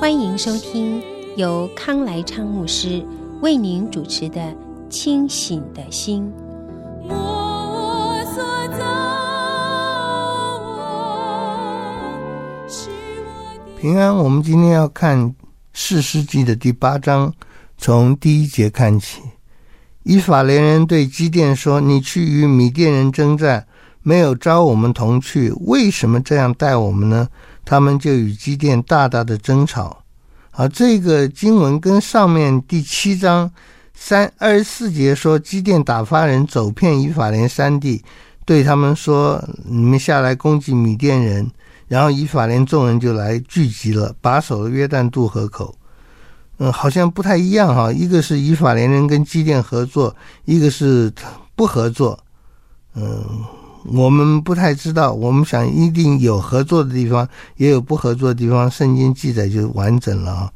欢迎收听由康来昌牧师为您主持的《清醒的心》。平安，我们今天要看士师记的第八章，从第一节看起。以法莲人对基甸说：“你去与米甸人征战。”没有招我们同去，为什么这样待我们呢？他们就与基甸大大的争吵。好，这个经文跟上面第七章三二十四节说，基甸打发人走遍以法莲三地，对他们说：“你们下来攻击米甸人。”然后以法莲众人就来聚集了，把守了约旦渡河口。嗯，好像不太一样哈。一个是以法莲人跟基甸合作，一个是不合作。嗯。我们不太知道，我们想一定有合作的地方，也有不合作的地方。圣经记载就完整了啊。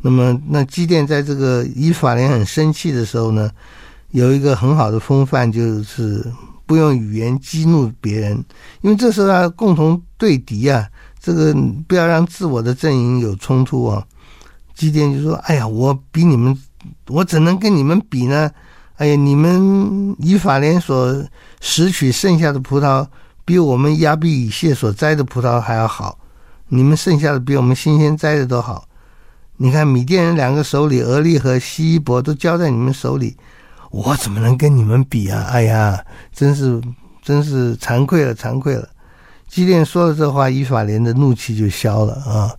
那么，那基甸在这个以法莲很生气的时候呢，有一个很好的风范，就是不用语言激怒别人，因为这时候要共同对敌啊，这个不要让自我的阵营有冲突啊。基甸就说：“哎呀，我比你们，我怎能跟你们比呢？”哎呀，你们以法莲所拾取剩下的葡萄，比我们亚比以谢所摘的葡萄还要好。你们剩下的比我们新鲜摘的都好。你看米甸人两个首领俄利和西伊伯都交在你们手里，我怎么能跟你们比啊？哎呀，真是真是惭愧了，惭愧了。基甸说了这话，以法莲的怒气就消了啊。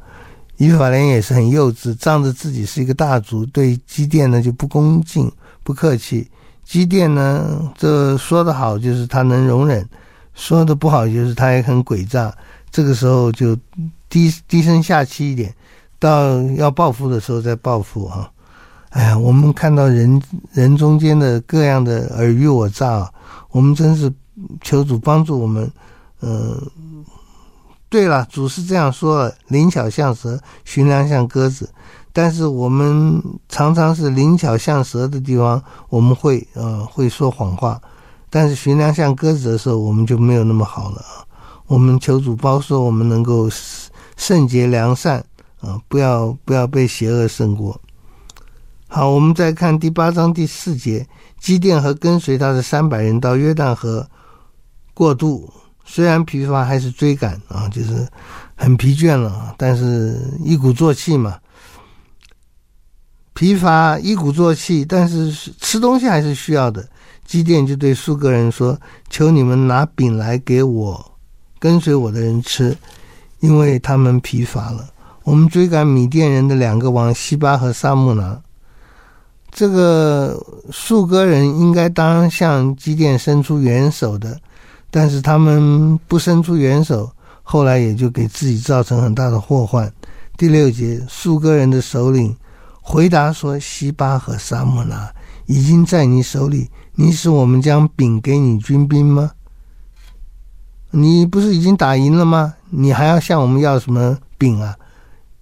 以法莲也是很幼稚，仗着自己是一个大族，对基甸呢就不恭敬。不客气，机电呢，这说的好就是他能容忍，说的不好就是他也很诡诈。这个时候就低低声下气一点，到要报复的时候再报复啊！哎呀，我们看到人人中间的各样的尔虞我诈，我们真是求主帮助我们。嗯、对了，主是这样说了：灵巧像蛇，寻良像鸽子。但是我们常常是灵巧像蛇的地方，我们会呃会说谎话；但是寻良像鸽子的时候，我们就没有那么好了。我们求主包说，我们能够圣洁良善啊、不要不要被邪恶胜过。好，我们再看第八章第四节，基甸和跟随他的三百人到约旦河过渡，虽然疲乏，还是追赶啊，就是很疲倦了，但是一鼓作气嘛。疲乏，一鼓作气，但是吃东西还是需要的。基甸就对数个人说：“求你们拿饼来给我跟随我的人吃，因为他们疲乏了。”我们追赶米甸人的两个王西巴和萨木拿，这个数个人应该当向基甸伸出援手的，但是他们不伸出援手，后来也就给自己造成很大的祸患。第六节，数个人的首领。回答说：“西巴和沙木拿已经在你手里，你使我们将饼给你军兵吗？你不是已经打赢了吗？你还要向我们要什么饼啊？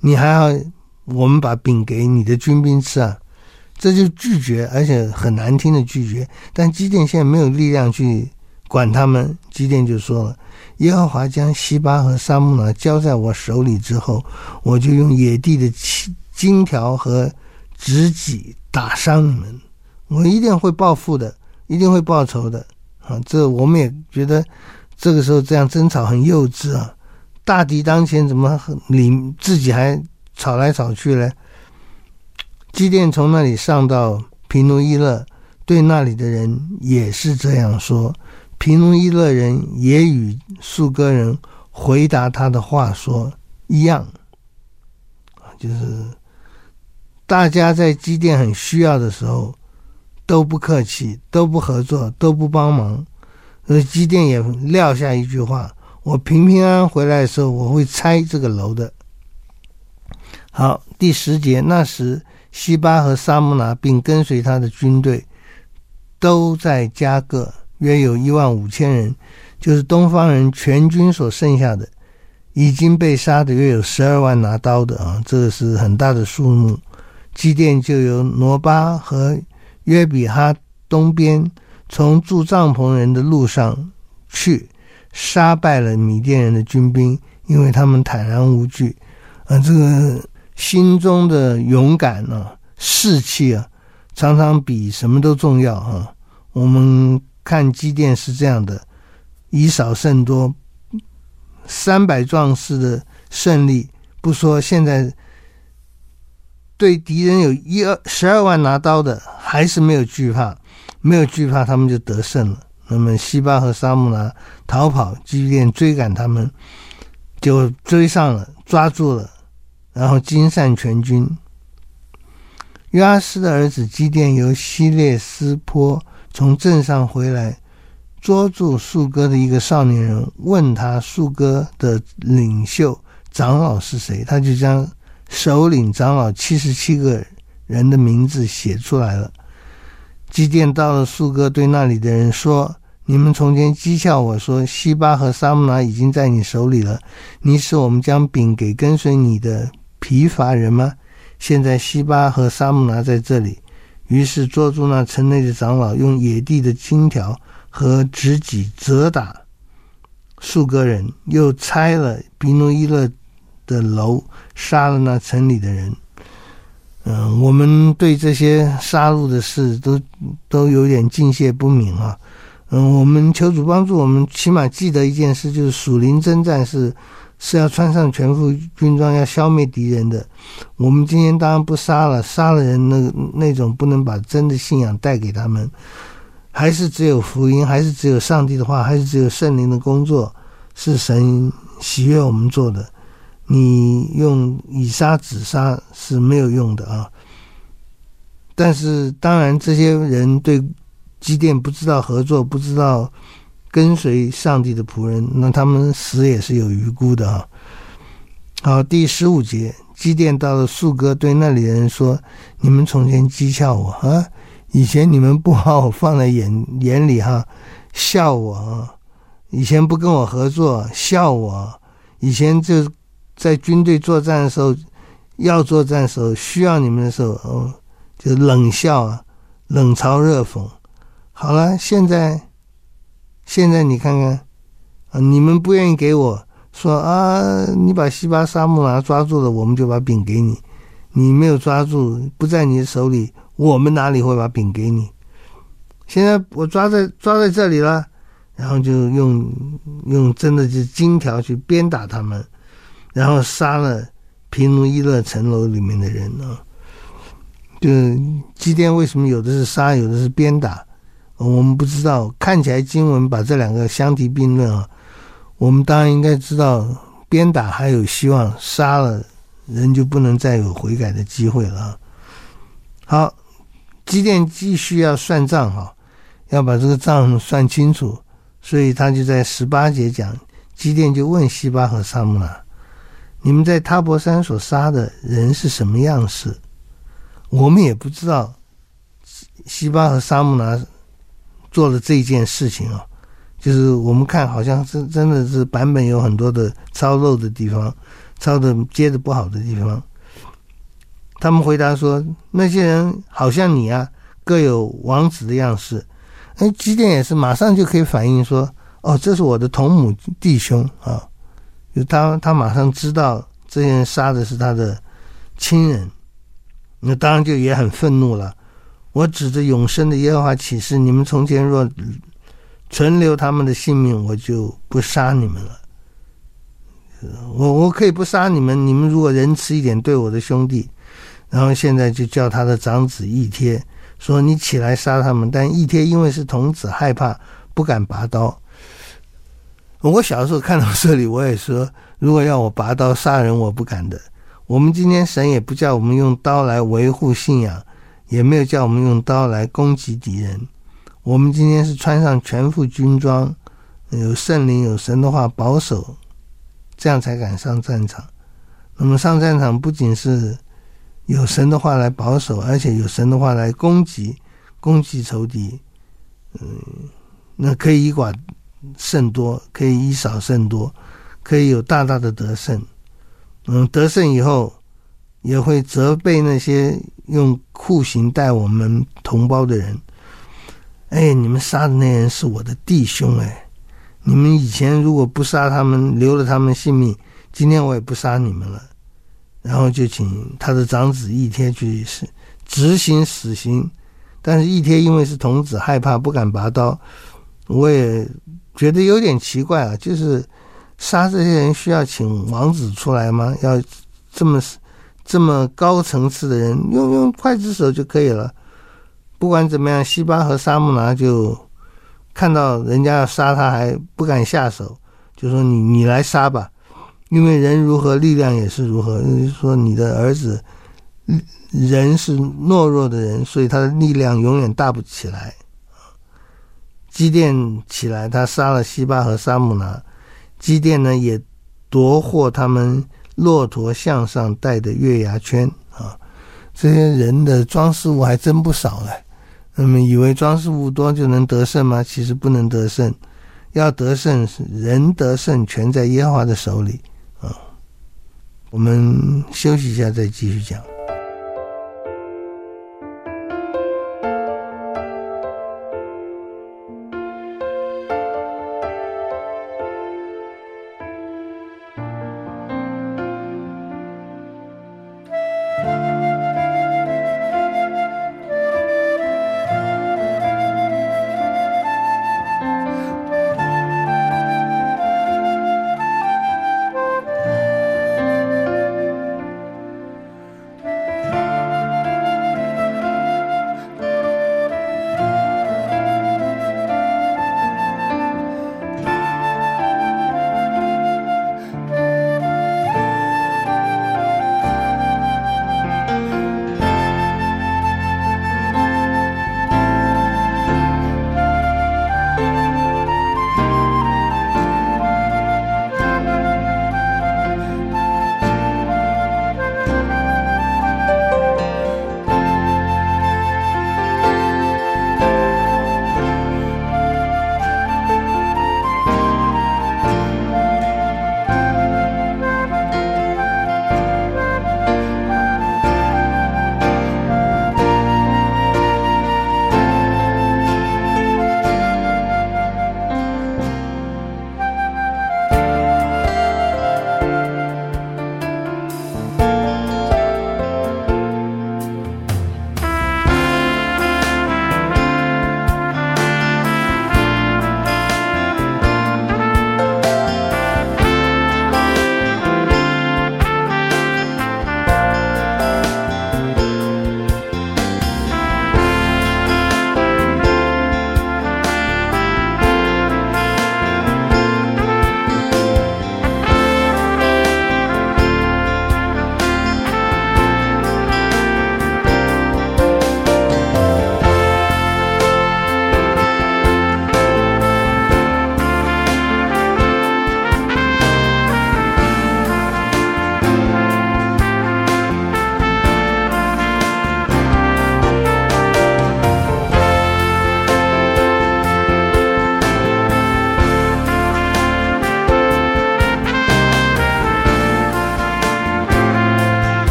你还要我们把饼给你的军兵吃啊？这就拒绝，而且很难听的拒绝。但基甸现在没有力量去管他们，基甸就说了：耶和华将西巴和沙木拿交在我手里之后，我就用野地的气。”金条和直戟打伤你们，我一定会报复的，一定会报仇的啊！这我们也觉得这个时候这样争吵很幼稚啊！大敌当前，怎么你自己还吵来吵去呢？基甸从那里上到皮努伊勒，对那里的人也是这样说。皮努伊勒人也与数个人回答他的话说一样，就是。大家在基甸很需要的时候，都不客气，都不合作，都不帮忙。而基甸也撂下一句话：“我平平安安回来的时候，我会拆这个楼的。好，第十节，那时西巴和沙木拿并跟随他的军队都在加各，约有一万五千人，就是东方人全军所剩下的，已经被杀的约有十二万拿刀的啊，这个是很大的数目。基甸就由挪巴和约比哈东边，从住帐篷人的路上去，杀败了米甸人的军兵，因为他们坦然无惧啊，这个。心中的勇敢啊，士气啊，常常比什么都重要啊。我们看基甸是这样的，以少胜多，三百壮士的胜利，不说现在对敌人有一二十二万拿刀的，还是没有惧怕，没有惧怕，他们就得胜了。那么西巴和沙木拿逃跑，基甸追赶他们，就追上了，抓住了。然后惊散全军。约阿施的儿子基甸由希列斯坡从镇上回来，捉住树哥的一个少年人，问他树哥的领袖长老是谁，他就将首领长老七十七个人的名字写出来了。基甸到了数歌，对那里的人说。你们从前讥笑我说，西巴和沙木拿已经在你手里了，你使我们将饼给跟随你的疲乏人吗？现在西巴和沙木拿在这里，于是捉住那城内的长老，用野地的金条和直戟责打数歌人，又拆了比努伊勒的楼，杀了那城里的人。嗯，我们对这些杀戮的事都都有点敬谢不敏啊。嗯，我们求主帮助我们，起码记得一件事，就是属灵征战是是要穿上全副军装，要消灭敌人的。我们今天当然不杀了，杀了人那那种不能把真的信仰带给他们，还是只有福音，还是只有上帝的话，还是只有圣灵的工作，是神喜悦我们做的。你用以杀止杀是没有用的啊。但是当然，这些人对。基甸不知道合作，不知道跟随上帝的仆人，那他们死也是有余辜的啊。好，第十五节，基甸到了树哥，对那里人说：“你们从前讥笑我啊，以前你们不把我放在眼眼里哈，笑我啊，以前不跟我合作，笑我，以前就在军队作战的时候，要作战的时候需要你们的时候，哦，就冷笑啊，冷嘲热讽。”好了，现在，现在你看看，啊，你们不愿意给我说啊，你把西巴沙木拿抓住了，我们就把饼给你；你没有抓住，不在你的手里，我们哪里会把饼给你？现在我抓在抓在这里了，然后就用用真的是金条去鞭打他们，然后杀了平奴伊勒城楼里面的人啊。就基甸为什么有的是杀，有的是鞭打？我们不知道，看起来经文把这两个相提并论啊。我们当然应该知道，鞭打还有希望，杀了人就不能再有悔改的机会了。好，机电继续要算账哈，要把这个账算清楚，所以他就在十八节讲，机电就问西巴和萨木拿：“你们在他博山所杀的人是什么样式？”我们也不知道，西巴和沙木拿。做了这件事情啊，就是我们看好像是真的是版本有很多的抄漏的地方，抄的接的不好的地方。他们回答说：“那些人好像你啊，各有王子的样式。”哎，基甸也是马上就可以反应说：“哦，这是我的同母弟兄啊！”就他他马上知道这些人杀的是他的亲人，那当然就也很愤怒了。我指着永生的耶和华起誓，你们从前若存留他们的性命，我就不杀你们了。我我可以不杀你们，你们如果仁慈一点对我的兄弟，然后现在就叫他的长子以帖说：“你起来杀他们。”但以帖因为是童子，害怕不敢拔刀。我小时候看到这里，我也说：如果要我拔刀杀人，我不敢的。我们今天神也不叫我们用刀来维护信仰。也没有叫我们用刀来攻击敌人。我们今天是穿上全副军装，有圣灵、有神的话保守，这样才敢上战场。那么上战场不仅是有神的话来保守，而且有神的话来攻击、攻击仇敌。嗯，那可以以寡胜多，可以以少胜多，可以有大大的得胜。嗯，得胜以后也会责备那些用酷刑待我们同胞的人。哎，你们杀的那人是我的弟兄哎！你们以前如果不杀他们，留了他们性命，今天我也不杀你们了。然后就请他的长子义天去执行死刑，但是义天因为是童子，害怕不敢拔刀。我也觉得有点奇怪啊，就是杀这些人需要请王子出来吗？要这么这么高层次的人用用刽子手就可以了。不管怎么样，西巴和沙木拿就看到人家要杀他，还不敢下手，就说你：“你你来杀吧，因为人如何，力量也是如何。就是说你的儿子人是懦弱的人，所以他的力量永远大不起来。基甸起来，他杀了西巴和沙姆拿。基甸呢，也夺获他们骆驼项上戴的月牙圈啊，这些人的装饰物还真不少嘞。”那么以为装饰物多就能得胜吗？其实不能得胜，要得胜人得胜，全在耶和华的手里啊。我们休息一下，再继续讲。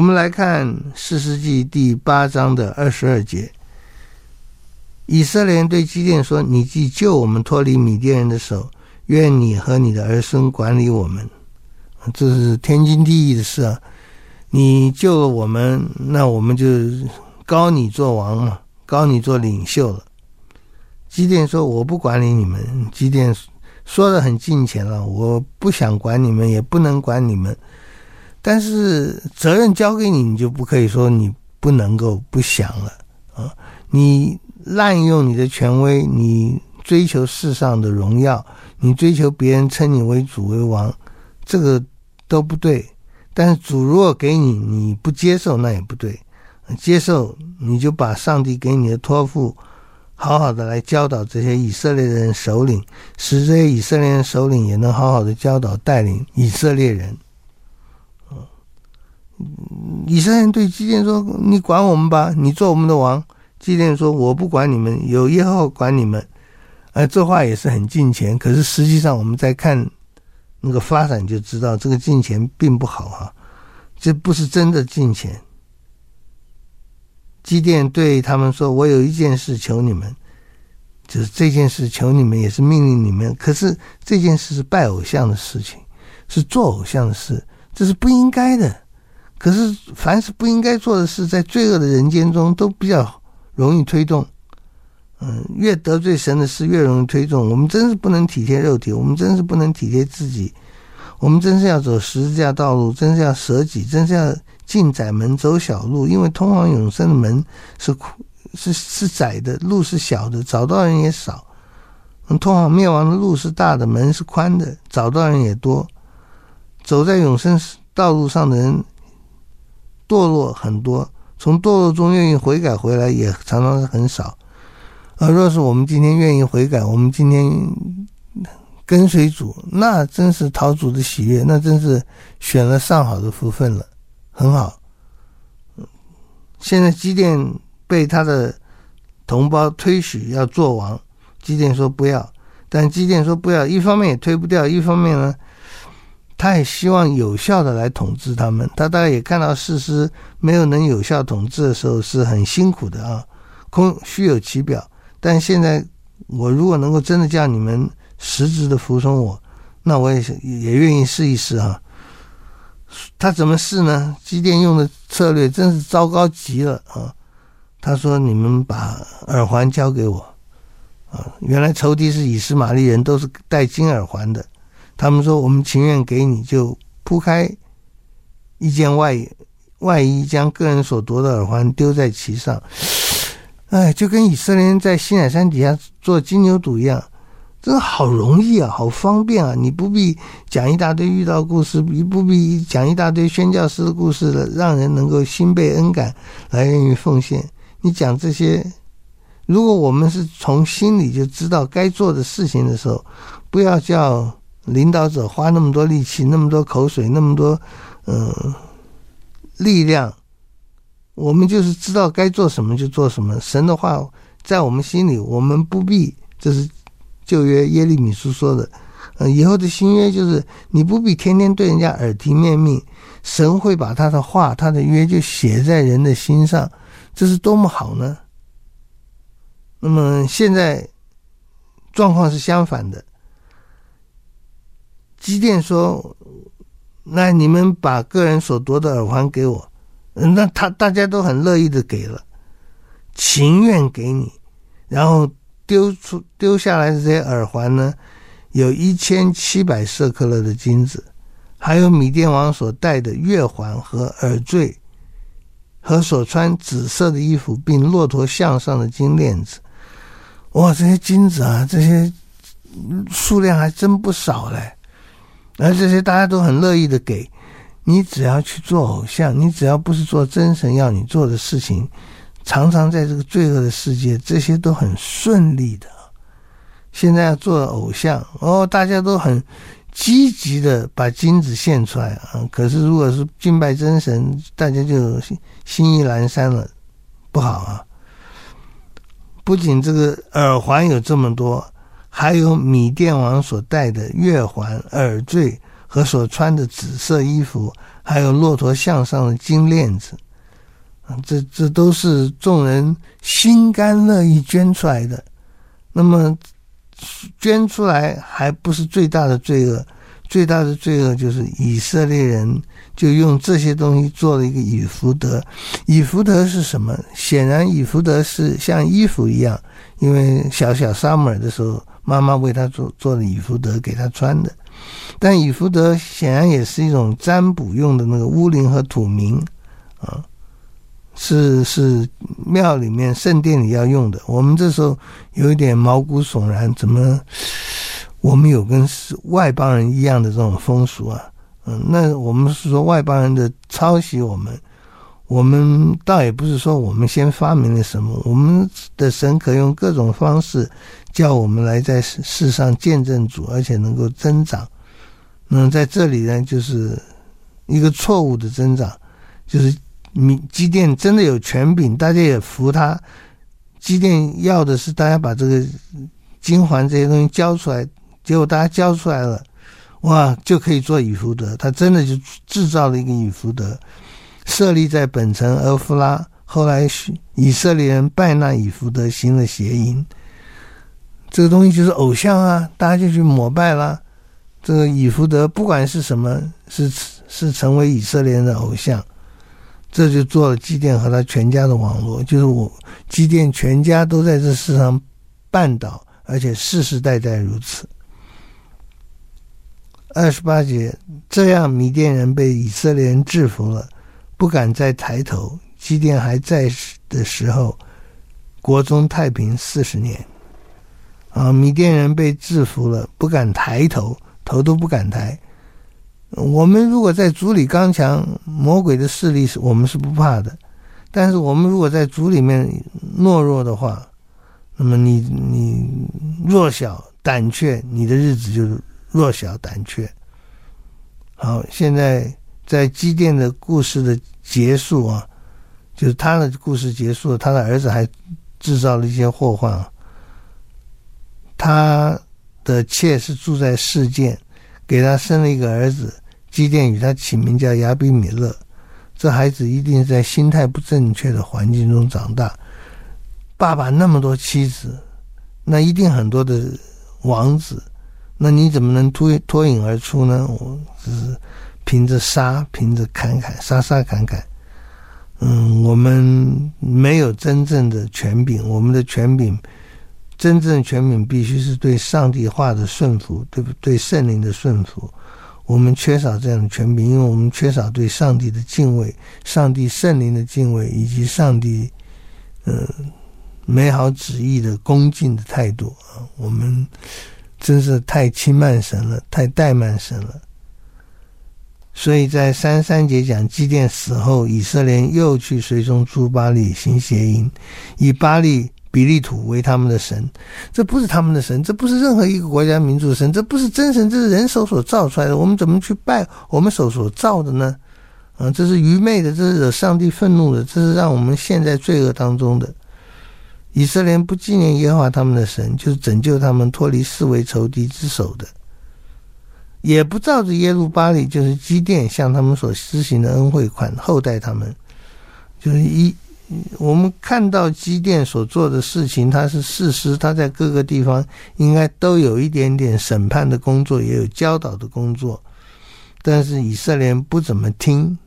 我们来看《四世纪》第八章的二十二节，以色列人对基甸说：“你既救我们脱离米甸人的手，愿你和你的儿孙管理我们。”这是天经地义的事啊！你救了我们，那我们就高你做王嘛，高你做领袖了。基甸说：“我不管理你们。”基甸说的很近前了，我不想管你们，也不能管你们。但是责任交给你，你就不可以说你不能够不想了啊！你滥用你的权威，你追求世上的荣耀，你追求别人称你为主为王，这个都不对。但是主如果给你，你不接受那也不对。接受你就把上帝给你的托付，好好的来教导这些以色列人首领，使这些以色列人首领也能好好的教导带领以色列人。以色列人对基甸说：“你管我们吧，你做我们的王。”基甸说：“我不管你们，有耶和华管你们。”呃，这话也是很近前，可是实际上我们在看那个发展就知道，这个近前并不好哈，这不是真的近前。基甸对他们说：“我有一件事求你们，就是这件事求你们，也是命令你们。可是这件事是拜偶像的事情，是做偶像的事，这是不应该的。”可是，凡是不应该做的事，在罪恶的人间中都比较容易推动。嗯，越得罪神的事，越容易推动。我们真是不能体贴肉体，我们真是不能体贴自己，我们真是要走十字架道路，真是要舍己，真是要进窄门走小路。因为通往永生的门是是是窄的，路是小的，找到人也少。嗯，通往灭亡的路是大的，门是宽的，找到人也多。走在永生道路上的人。堕落很多，从堕落中愿意悔改回来也常常是很少。而若是我们今天愿意悔改，我们今天跟随主，那真是讨主的喜悦，那真是选了上好的福分了，很好。现在基甸被他的同胞推许要做王，基甸说不要，但基甸说不要，一方面也推不掉，一方面呢，他也希望有效的来统治他们。他大概也看到事实没有能有效统治的时候是很辛苦的啊，空虚有其表。但现在我如果能够真的叫你们实质的服从我，那我也也愿意试一试啊。他怎么试呢？基甸用的策略真是糟糕极了啊！他说：“你们把耳环交给我啊！原来仇敌是以实玛利人，都是戴金耳环的。”他们说：“我们情愿给你，就铺开一件外外衣，将个人所夺的耳环丢在其上。哎，就跟以色列人在西乃山底下做金牛犊一样，真的好容易啊，好方便啊！你不必讲一大堆遇到故事，你不必讲一大堆宣教师的故事了，让人能够心被恩感来源于奉献。你讲这些，如果我们是从心里就知道该做的事情的时候，不要叫。”领导者花那么多力气，那么多口水，那么多嗯、力量，我们就是知道该做什么就做什么。神的话在我们心里，我们不必。这是旧约耶利米书说的。嗯、以后的新约就是你不必天天对人家耳提面命，神会把他的话、他的约就写在人的心上，这是多么好呢？那么现在状况是相反的。机电说：“那你们把个人所夺的耳环给我，那他大家都很乐意的给了，情愿给你。然后丢出丢下来的这些耳环呢，有一千七百色克勒的金子，还有米甸王所戴的月环和耳坠，和所穿紫色的衣服，并骆驼项上的金链子。哇，这些金子啊，这些数量还真不少嘞。”而这些大家都很乐意的给，你只要去做偶像，你只要不是做真神要你做的事情，常常在这个罪恶的世界，这些都很顺利的。现在要做偶像哦，大家都很积极的把金子献出来啊。可是如果是敬拜真神，大家就心意阑珊了，不好啊。不仅这个耳环有这么多。还有米甸王所戴的月环、耳坠和所穿的紫色衣服，还有骆驼项上的金链子，啊，这这都是众人心甘乐意捐出来的。那么捐出来还不是最大的罪恶，最大的罪恶就是以色列人就用这些东西做了一个以弗得。以弗得是什么？显然以弗得是像衣服一样，因为小小撒母耳的时候，妈妈为他做做的以弗得给他穿的。但以弗得显然也是一种占卜用的那个乌灵和土冥，啊，是是庙里面圣殿里要用的。我们这时候有一点毛骨悚然，怎么我们有跟外邦人一样的这种风俗啊？嗯，那我们是说外邦人的抄袭我们，我们倒也不是说我们先发明了什么，我们的神可用各种方式叫我们来在世上见证主，而且能够增长。那在这里呢，就是一个错误的增长，就是米机电真的有权柄，大家也服他。机电要的是大家把这个金环这些东西交出来，结果大家交出来了，哇，就可以做以福德。他真的就制造了一个以福德，设立在本城俄弗拉。后来以色列人拜那以弗得，行了邪淫。这个东西就是偶像啊，大家就去膜拜啦。这个以弗得不管是什么，是是成为以色列人的偶像，这就做了基甸和他全家的网络，就是我基甸全家都在这世上绊倒，而且世世代代如此。二十八节，这样米甸人被以色列人制服了，不敢再抬头。基甸还在的时候，国中太平四十年。啊，米甸人被制服了，不敢抬头。头都不敢抬。我们如果在族里刚强，魔鬼的势力是我们是不怕的。但是我们如果在族里面懦弱的话，那么你你弱小胆怯，你的日子就是弱小胆怯。好，现在在基甸的故事的结束啊，就是他的故事结束了，他的儿子还制造了一些祸患啊。他。的妾是住在示剑，给他生了一个儿子。基甸与他起名叫亚比米勒。这孩子一定是在心态不正确的环境中长大。爸爸那么多妻子，那一定很多的王子，那你怎么能脱脱颖而出呢？我只是凭着杀，凭着砍砍，杀杀砍砍。嗯，我们没有真正的权柄，我们的权柄。真正权柄必须是对上帝话的顺服，对不对？圣灵的顺服，我们缺少这样的权柄，因为我们缺少对上帝的敬畏、上帝圣灵的敬畏，以及上帝呃美好旨意的恭敬的态度啊！我们真是太轻慢神了，太怠慢神了。所以在三三节讲，基甸死后，以色列又去随从诸巴力行邪淫，以巴利。比利土为他们的神，这不是他们的神，这不是任何一个国家民族的神，这不是真神，这是人手所造出来的。我们怎么去拜我们手所造的呢？啊，这是愚昧的，这是惹上帝愤怒的，这是让我们陷在罪恶当中的。以色列不纪念耶和华他们的神，就是拯救他们脱离四围仇敌之手的，也不照着耶路巴力，就是基甸向他们所施行的恩惠款厚待他们，就是一。我们看到基甸所做的事情，他是事实，他在各个地方应该都有一点点审判的工作，也有教导的工作，但是以色列不怎么听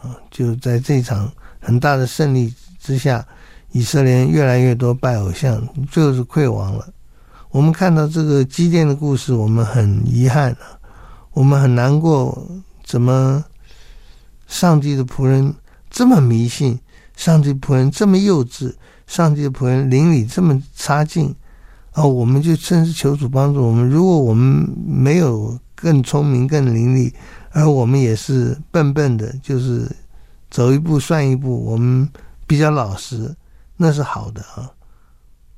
啊，就在这场很大的胜利之下，以色列越来越多拜偶像，最后是溃亡了。我们看到这个基甸的故事，我们很遗憾啊，我们很难过，怎么上帝的仆人这么迷信？上帝仆人这么幼稚，上帝的仆人灵里这么差劲，啊，我们就真是求主帮助我们。如果我们没有更聪明、更灵俐，而我们也是笨笨的，就是走一步算一步，我们比较老实，那是好的啊。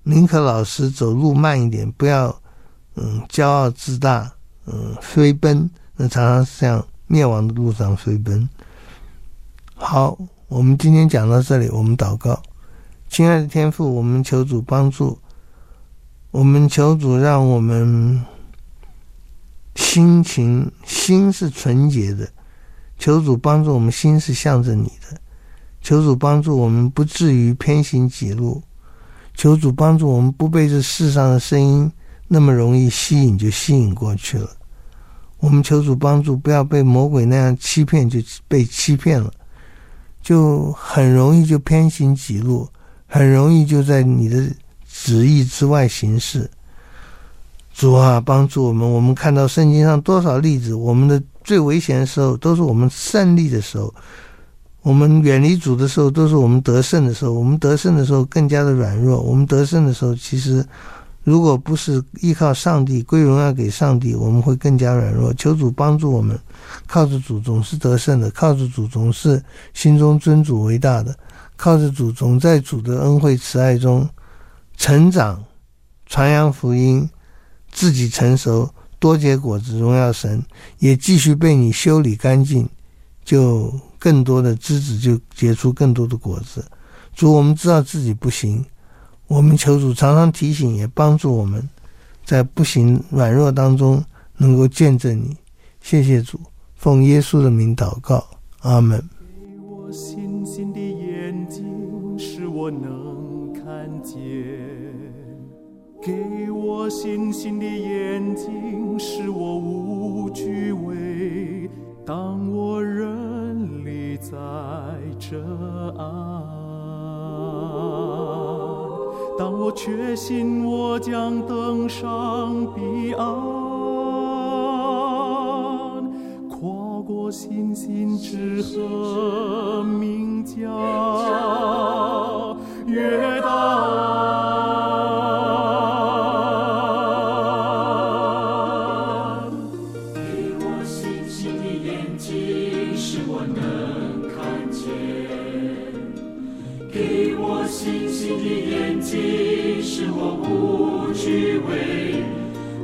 宁可老实，走路慢一点，不要嗯骄傲自大，嗯飞奔，那常常是这样灭亡的路上飞奔。好。我们今天讲到这里，我们祷告，亲爱的天父，我们求主帮助，我们求主让我们心情心是纯洁的，求主帮助我们心是向着你的，求主帮助我们不至于偏行己路，求主帮助我们不被这世上的声音那么容易吸引就吸引过去了。我们求主帮助，不要被魔鬼那样欺骗，就被欺骗了，就很容易就偏行己路，很容易就在你的旨意之外行事。主啊，帮助我们！我们看到圣经上多少例子，我们的最危险的时候，都是我们胜利的时候；我们远离主的时候，都是我们得胜的时候。我们得胜的时候，更加的软弱；我们得胜的时候，其实。如果不是依靠上帝，归荣耀给上帝，我们会更加软弱。求主帮助我们，靠着主总是得胜的，靠着主总是心中尊主为大的，靠着主总在主的恩惠慈爱中成长，传扬福音，自己成熟，多结果子，荣耀神，也继续被你修理干净，就更多的枝子就结出更多的果子。主，我们知道自己不行。我们求主常常提醒，也帮助我们，在不行软弱当中能够见证你。谢谢主，奉耶稣的名祷告，阿门。给我信心的眼睛，使我能看见；给我信心的眼睛，使我无惧畏。当我人立在这岸。当我确信我将登上彼岸，跨过星星之河，名叫月旦。给我星星的眼睛，使我能看见。给我星星的眼睛，使我不惧畏。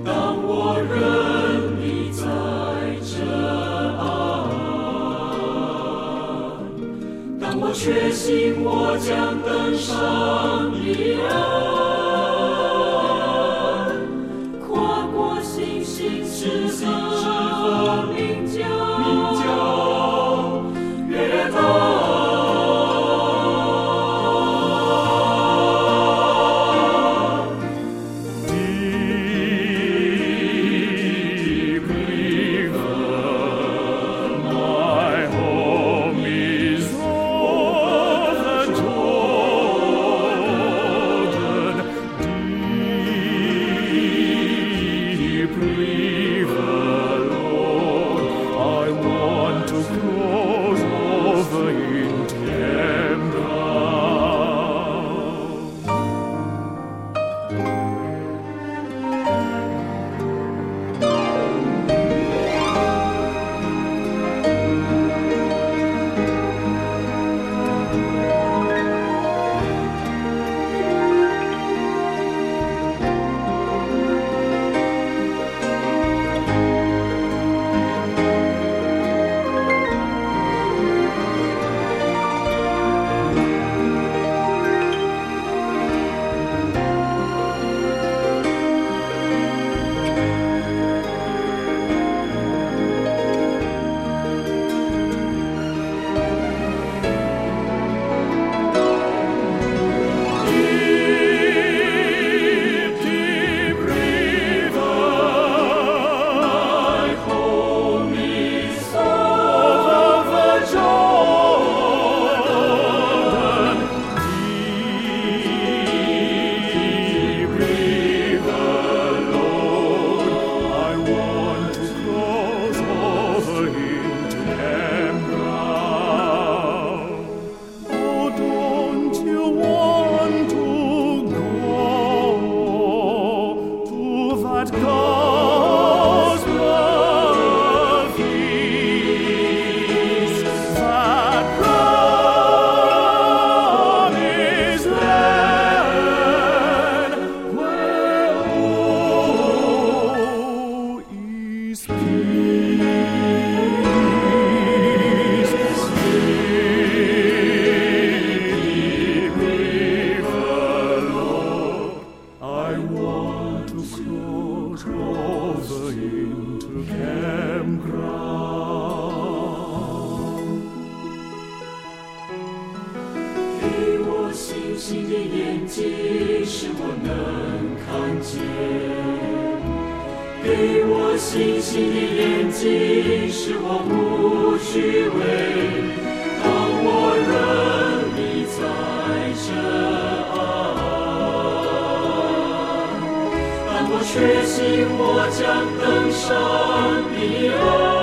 当我仍你在这岸，当我确信我将登上彼岸。给我星星的眼睛，使我能看见。给我星星的眼睛，使我不虚伪。确信我将登上彼岸，